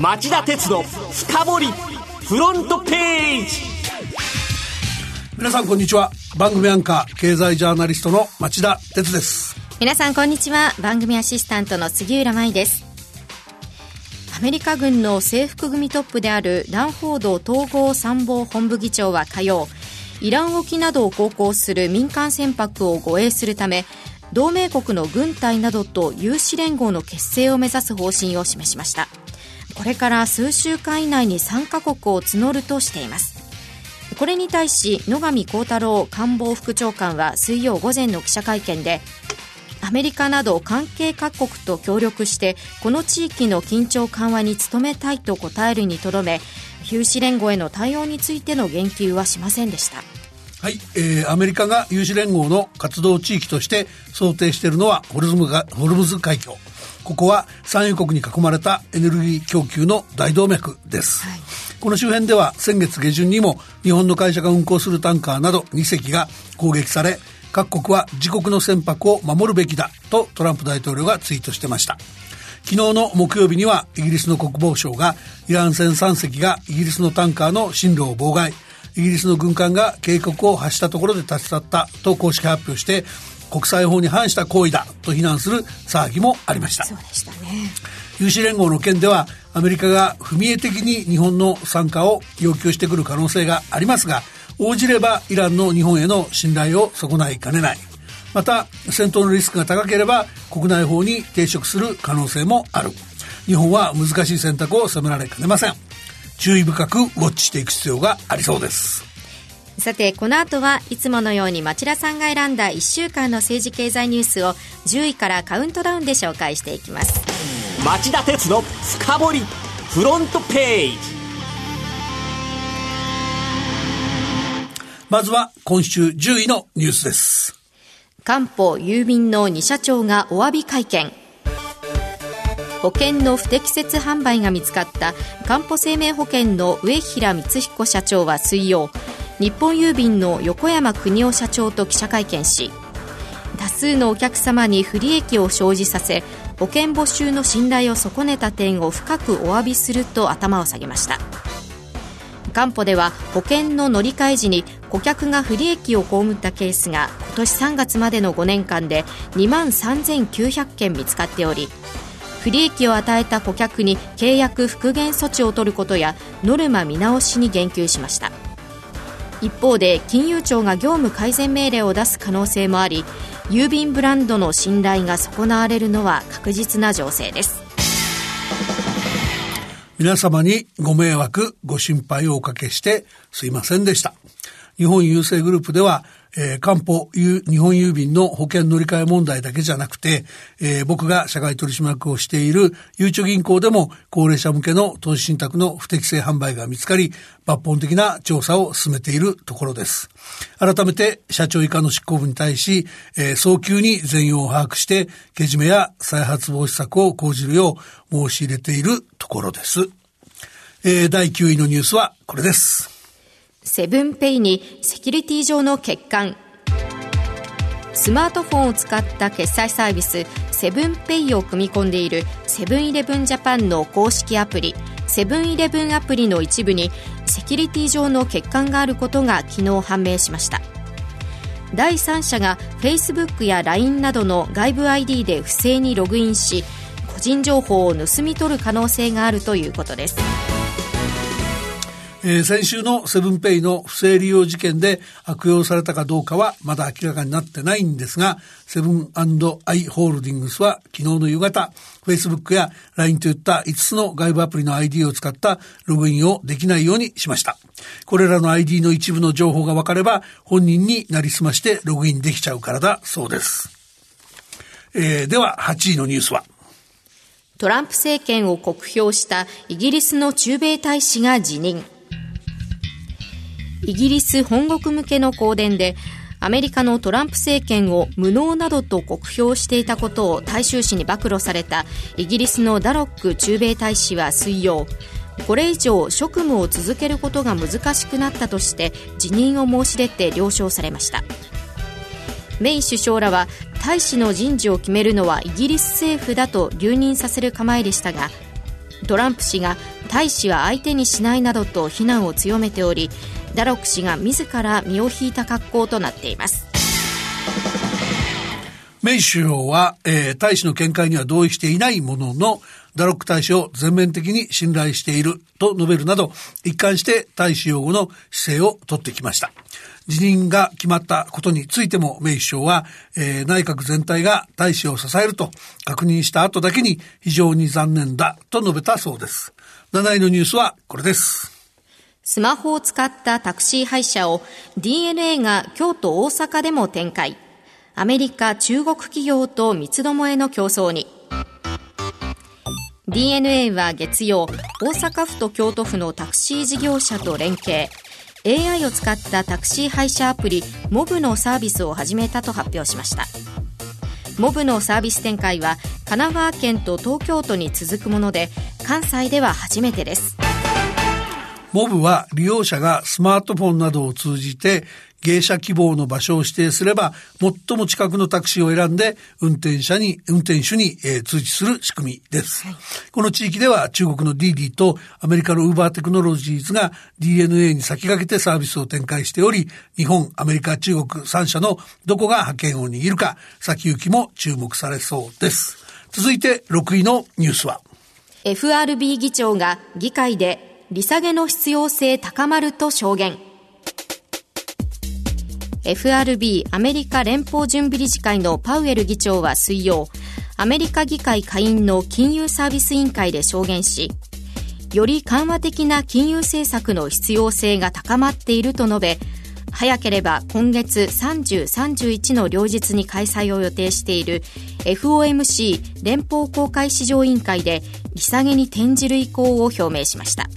町田鉄の深掘りフロントページ。皆さんこんにちは。番組アンカー経済ジャーナリストの町田鉄です。皆さんこんにちは。番組アシスタントの杉浦舞です。アメリカ軍の制服組トップであるランフォード統合参謀本部議長は火曜イラン沖などを航行する民間船舶を護衛するため同盟国の軍隊などと有志連合の結成を目指す方針を示しましたこれから数週間以内に3カ国を募るとしています。これに対し野上幸太郎官房副長官は水曜午前の記者会見でアメリカなど関係各国と協力してこの地域の緊張緩和に努めたいと答えるにとどめ有志連合への対応についての言及はしませんでした。はい、えー、アメリカが有志連合の活動地域として想定しているのはホルムズ海峡。ここは産油国に囲まれたエネルギー供給の大動脈です、はい、この周辺では先月下旬にも日本の会社が運航するタンカーなど2隻が攻撃され各国は自国の船舶を守るべきだとトランプ大統領がツイートしてました。昨日の木曜日にはイギリスの国防省がイラン船3隻がイギリスのタンカーの進路を妨害。イギリスの軍艦が警告を発したところで立ち去ったと公式発表して国際法に反した行為だと非難する騒ぎもありました。そうでしたね。有志連合の件ではアメリカが踏み絵的に日本の参加を要求してくる可能性がありますが応じればイランの日本への信頼を損ないかねない。また戦闘のリスクが高ければ国内法に抵触する可能性もある。日本は難しい選択を迫られかねません。注意深くウォッチしていく必要がありそうですさて、この後はいつものように町田さんが選んだ1週間の政治経済ニュースを10位からカウントダウンで紹介していきます。町田鉄の深掘りフロントページまずは今週10位のニュースです。官報郵便の2社長がお詫び会見。保険の不適切販売が見つかったかんぽ生命保険の上平光彦社長は水曜日本郵便の横山邦夫社長と記者会見し多数のお客様に不利益を生じさせ保険募集の信頼を損ねた点を深くお詫びすると頭を下げました。官報では保険の乗り換え時に顧客が不利益を被ったケースが今年3月までの5年間で2万3900件見つかっており不利益を与えた顧客に契約復元措置を取ることやノルマ見直しに言及しました。一方で金融庁が業務改善命令を出す可能性もあり郵便ブランドの信頼が損なわれるのは確実な情勢です。皆様にご迷惑ご心配をおかけしてすいませんでした。日本郵政グループではえー、官報日本郵便の保険乗り換え問題だけじゃなくて、えー、僕が社外取締役をしているゆうちょ銀行でも高齢者向けの投資信託の不適正販売が見つかり、抜本的な調査を進めているところです。改めて社長以下の執行部に対し、えー、早急に全容を把握して、けじめや再発防止策を講じるよう申し入れているところです。えー、第9位のニュースはこれです。セブンペイにセキュリティ上の欠陥。スマートフォンを使った決済サービスセブンペイを組み込んでいるセブンイレブンジャパンの公式アプリセブンイレブンアプリの一部にセキュリティ上の欠陥があることが昨日判明しました。第三者が Facebook や LINE などの外部 ID で不正にログインし個人情報を盗み取る可能性があるということです。えー、先週のセブンペイの不正利用事件で悪用されたかどうかはまだ明らかになってないんですが、セブンアイ・ホールディングスは昨日の夕方、Facebook や LINE といった5つの外部アプリの ID を使ったログインをできないようにしました。これらの ID の一部の情報が分かれば本人になりすましてログインできちゃうからだそうです。えー、では8位のニュースはトランプ政権を酷評したイギリスの駐米大使が辞任。イギリス本国向けの香典でアメリカのトランプ政権を無能などと酷評していたことを大衆紙に暴露されたイギリスのダロック駐米大使は水曜。これ以上職務を続けることが難しくなったとして辞任を申し出て了承されました。メイ首相らは大使の人事を決めるのはイギリス政府だと留任させる構えでしたがトランプ氏が大使は相手にしないなどと非難を強めておりダロック氏が自ら身を引いた格好となっていますメイ首相は、えー、大使の見解には同意していないものの、ダロック大使を全面的に信頼していると述べるなど、一貫して大使擁護の姿勢をとってきました。辞任が決まったことについても、メイ首相は、えー、内閣全体が大使を支えると確認した後だけに非常に残念だと述べたそうです。7位のニュースはこれです。スマホを使ったタクシー配車を DNA が京都大阪でも展開。アメリカ、中国企業と三つどもえの競争に。DNA は月曜、大阪府と京都府のタクシー事業者と連携。AI を使ったタクシー配車アプリモブのサービスを始めたと発表しましたモブのサービス展開は神奈川県と東京都に続くもので関西では初めてですモブは利用者がスマートフォンなどを通じて芸者希望の場所を指定すれば、最も近くのタクシーを選んで、運転者に、運転手に、えー、通知する仕組みです、はい。この地域では中国の DD とアメリカのウーバーテクノロジーズが DNA に先駆けてサービスを展開しており、日本、アメリカ、中国3社のどこが覇権を握るか、先行きも注目されそうです。続いて6位のニュースは FRB 議長が議会で利下げの必要性高まると証言。FRB アメリカ連邦準備理事会のパウエル議長は水曜、アメリカ議会下院の金融サービス委員会で証言し、より緩和的な金融政策の必要性が高まっていると述べ、早ければ今月30、31の両日に開催を予定している FOMC 連邦公開市場委員会で利下げに転じる意向を表明しました。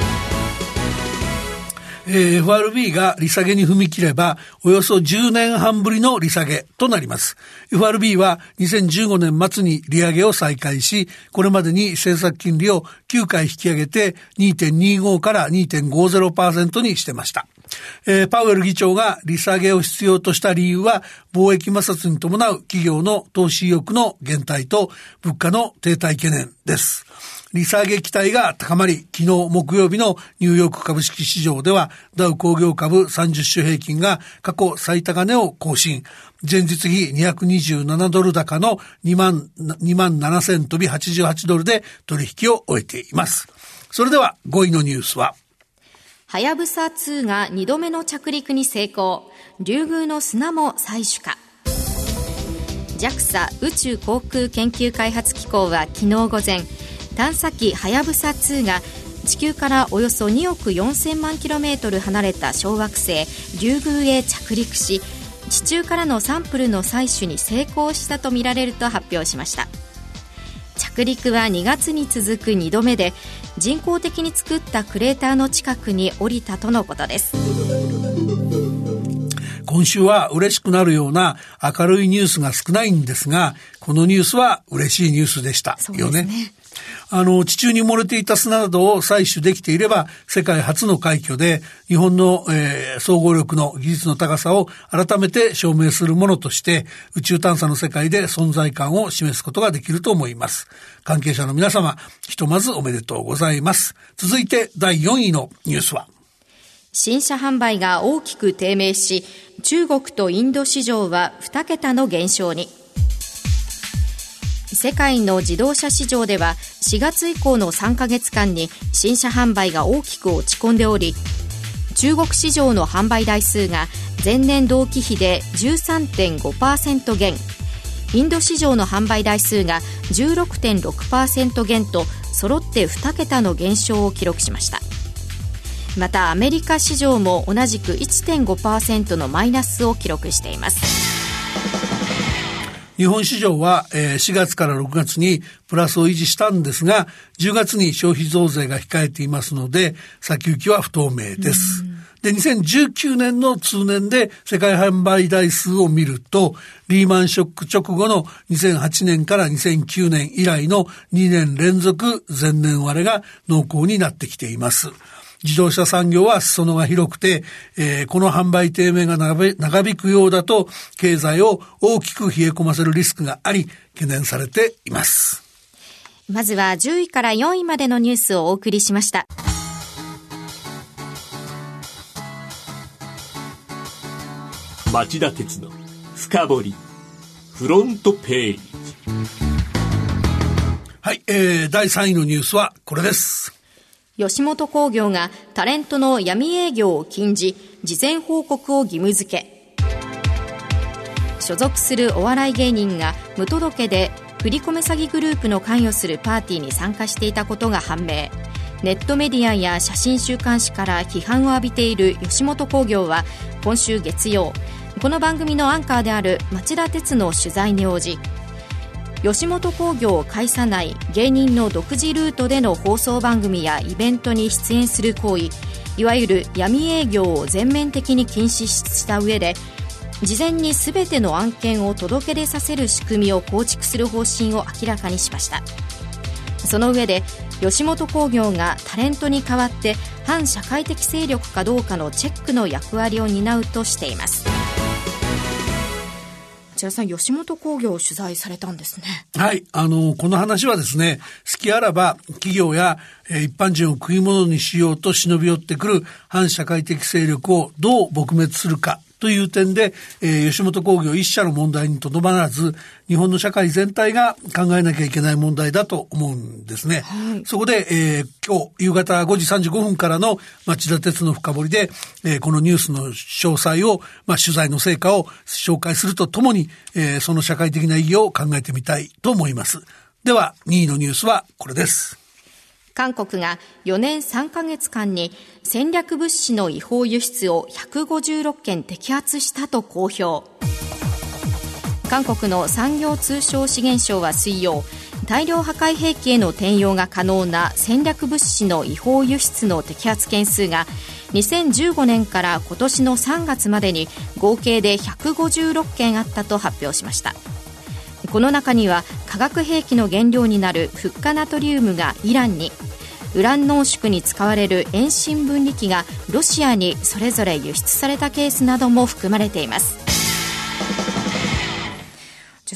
えー、FRB が利下げに踏み切れば、およそ10年半ぶりの利下げとなります。FRB は2015年末に利上げを再開し、これまでに政策金利を9回引き上げて2.25から2.50%にしてました。えー、パウエル議長が利下げを必要とした理由は、貿易摩擦に伴う企業の投資意欲の減退と物価の停滞懸念です。利下げ期待が高まり、昨日木曜日のニューヨーク株式市場では、ダウ工業株30種平均が過去最高値を更新。前日比227ドル高の2万、2万7000飛び88ドルで取引を終えています。それでは5位のニュースは、はやぶさ2が2度目の着陸に成功。竜宮の砂も採取か。JAXA 宇宙航空研究開発機構は昨日午前、探査機はやぶさ2が地球からおよそ2億4000万キロメートル離れた小惑星リュウグウへ着陸し地中からのサンプルの採取に成功したとみられると発表しました着陸は2月に続く2度目で人工的に作ったクレーターの近くに降りたとのことです。今週は嬉しくなるような明るいニュースが少ないんですが、このニュースは嬉しいニュースでした。よね。ねあの、地中に埋もれていた砂などを採取できていれば、世界初の快挙で、日本の、えー、総合力の技術の高さを改めて証明するものとして、宇宙探査の世界で存在感を示すことができると思います。関係者の皆様、ひとまずおめでとうございます。続いて、第4位のニュースは、新車販売が大きく低迷し、中国とインド市場は2桁の減少に。世界の自動車市場では4月以降の3ヶ月間に新車販売が大きく落ち込んでおり中国市場の販売台数が前年同期比で13.5%減。インド市場の販売台数が16.6%減と揃って2桁の減少を記録しました。またアメリカ市場も同じく1.5%のマイナスを記録しています。日本市場は4月から6月にプラスを維持したんですが、10月に消費増税が控えていますので、先行きは不透明です。で、2019年の通年で世界販売台数を見ると、リーマンショック直後の2008年から2009年以来の2年連続前年割れが濃厚になってきています。自動車産業は裾野が広くて、えー、この販売低迷が長引くようだと、経済を大きく冷え込ませるリスクがあり、懸念されています。まずは10位から4位までのニュースをお送りしました。町田鉄の深掘りフロントページはい、えー、第3位のニュースはこれです吉本興業がタレントの闇営業を禁じ事前報告を義務付け。所属するお笑い芸人が無届けで振り込め詐欺グループの関与するパーティーに参加していたことが判明。ネットメディアや写真週刊誌から批判を浴びている吉本興業は今週月曜この番組のアンカーである町田鉄の取材に応じ吉本興業を介さない芸人の独自ルートでの放送番組やイベントに出演する行為いわゆる闇営業を全面的に禁止した上で事前に全ての案件を届け出させる仕組みを構築する方針を明らかにしました。その上で吉本興業がタレントに代わって反社会的勢力かどうかのチェックの役割を担うとしています。千田さん、吉本興業を取材されたんですね。はい。あの、この話はですね、好きあらば企業や、えー、一般人を食い物にしようと忍び寄ってくる反社会的勢力をどう撲滅するかという点で、えー、吉本興業一社の問題にとどまらず、日本の社会全体が考えなきゃいけない問題だと思うんですね。はい、そこで、えー、今日夕方5時35分からの町田鉄の深掘りで、えー、このニュースの詳細を、まあ、取材の成果を紹介するとともに、えー、その社会的な意義を考えてみたいと思います。では、2位のニュースはこれです。韓国が4年3ヶ月間に戦略物資の違法輸出を156件摘発したと公表。韓国の産業通商資源省は水曜大量破壊兵器への転用が可能な戦略物資の違法輸出の摘発件数が2015年から今年の3月までに合計で156件あったと発表しました。この中には化学兵器の原料になるフッ化ナトリウムがイランに。ウラン濃縮に使われる遠心分離機がロシアにそれぞれ輸出されたケースなども含まれています。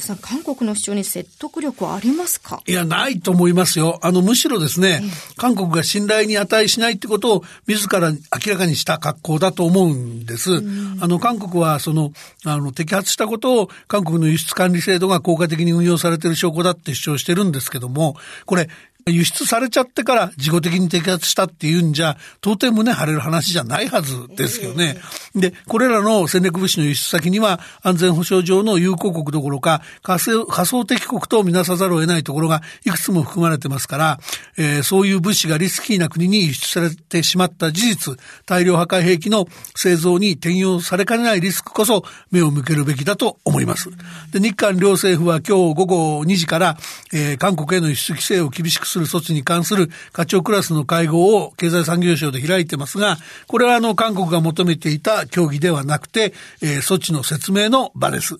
さん、韓国の主張に説得力はありますか？いや、ないと思いますよ。あの、むしろですね、韓国が信頼に値しないってことを自ら明らかにした格好だと思うんです。あの、韓国は、その、あの、摘発したことを韓国の輸出管理制度が効果的に運用されている証拠だって主張してるんですけども、これ、輸出されちゃってから自己的に摘発したっていうんじゃ、到底胸張れる話じゃないはずですよね。で、これらの戦略物資の輸出先には安全保障上の友好国どころか仮想的国とみなさざるを得ないところがいくつも含まれてますから、えー、そういう物資がリスキーな国に輸出されてしまった事実、大量破壊兵器の製造に転用されかねないリスクこそ目を向けるべきだと思います。で、日韓両政府は今日午後2時から、えー、韓国への輸出規制を厳しくする措置に関する課長クラスの会合を経済産業省で開いてますが、これはあの韓国が求めていた協議ではなくて、えー、措置の説明の場です。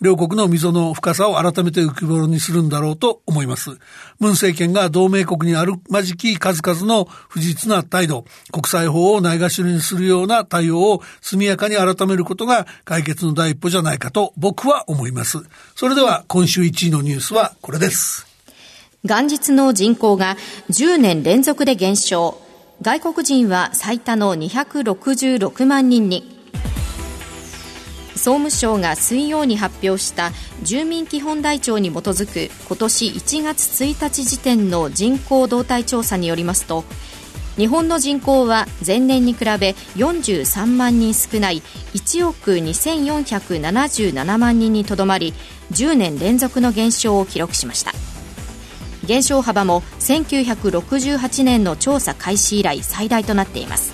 両国の溝の深さを改めて浮き彫りにするんだろうと思います。文政権が同盟国にあるまじき数々の不実な態度、国際法をないがしろにするような対応を速やかに改めることが解決の第一歩じゃないかと僕は思います。それでは今週1位のニュースはこれです。元日の人口が10年連続で減少。外国人は最多の266万人に。総務省が水曜に発表した住民基本台帳に基づく今年1月1日時点の人口動態調査によりますと日本の人口は前年に比べ43万人少ない1億2477万人にとどまり10年連続の減少を記録しました減少幅も1968年の調査開始以来最大となっています。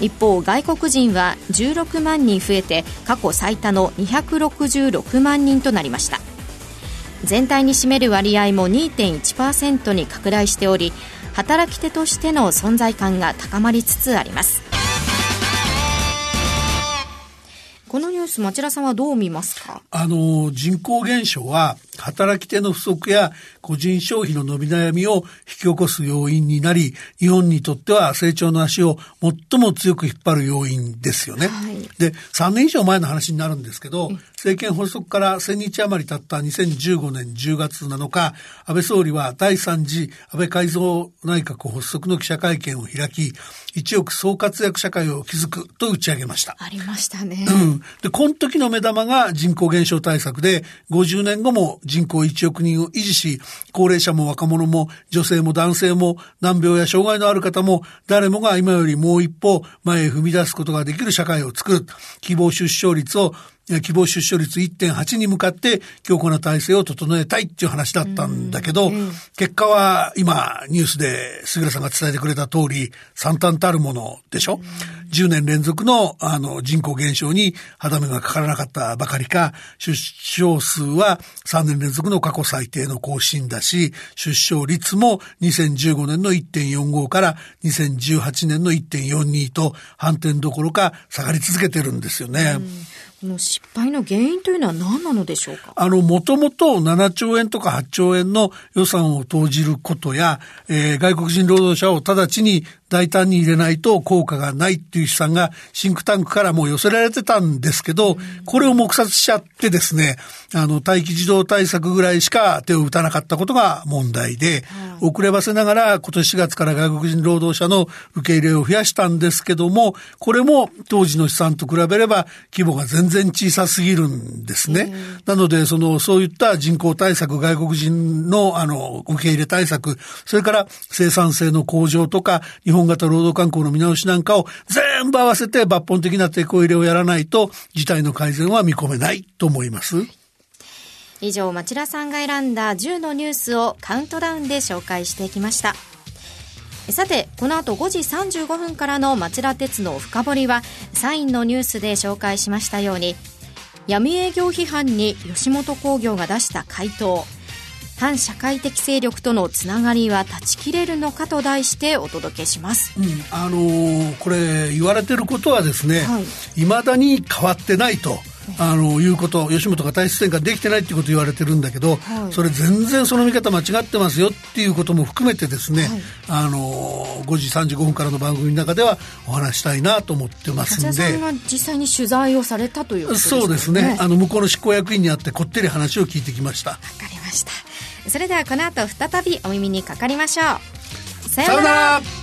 一方外国人は16万人増えて過去最多の266万人となりました。全体に占める割合も2.1%に拡大しており働き手としての存在感が高まりつつあります。このニュース町田さんはどう見ますか？あの人口減少は働き手の不足や個人消費の伸び悩みを引き起こす要因になり、日本にとっては成長の足を最も強く引っ張る要因ですよね。はい、で、3年以上前の話になるんですけど、政権発足から1000日余り経った2015年10月7日、安倍総理は第3次安倍改造内閣発足の記者会見を開き、一億総活躍社会を築くと打ち上げました。ありましたね。うん。で、この時の目玉が人口減少対策で、50年後も人口1億人を維持し、高齢者も若者も女性も男性も難病や障害のある方も誰もが今よりもう一歩前へ踏み出すことができる社会を作る。希望出生率を希望出生率1.8に向かって強固な体制を整えたいっていう話だったんだけど、結果は今ニュースで杉さんが伝えてくれた通り、惨憺たるものでしょ、う10年連続のあの人口減少に歯止めがかからなかったばかりか、出生数は3年連続の過去最低の更新だし、出生率も2015年の1.45から2018年の1.42と反転どころか下がり続けてるんですよね。うんこの失敗の原因というのは何なのでしょうか？あの、もともと7兆円とか8兆円の予算を投じることや、えー、外国人労働者を直ちに大胆に入れないと効果がないっていう試算がシンクタンクからも寄せられてたんですけど、これを黙殺しちゃってですね、あの、待機児童対策ぐらいしか手を打たなかったことが問題で、遅ればせながら今年4月から外国人労働者の受け入れを増やしたんですけども、これも当時の試算と比べれば規模が全然小さすぎるんですね。なので、その、そういった人口対策、外国人のあの、受け入れ対策、それから生産性の向上とか、日本本型労働観光の見直しなんかを全部合わせて抜本的なテこ入れをやらないと事態の改善は見込めないと思います。以上、町田さんが選んだ10のニュースをカウントダウンで紹介してきました。さて、この後5時35分からの町田鉄の深掘りは、サインのニュースで紹介しましたように、闇営業批判に吉本興業が出した回答、反社会的勢力とのつながりは断ち切れるのかと題してお届けします、うん、あのー、これ言われてることはですね、い、まだに変わってないと。あのいうこと吉本が体質転換できてないっていうこと言われてるんだけど、はい、それ全然その見方間違ってますよっていうことも含めてですね、はい、あの5時35分からの番組の中ではお話したいなと思ってますんで。さんが実際に取材をされたということですね。そうですね。あの向こうの執行役員にあってこってり話を聞いてきましたそれではこの後再びお耳にかかりましょう。さようなら。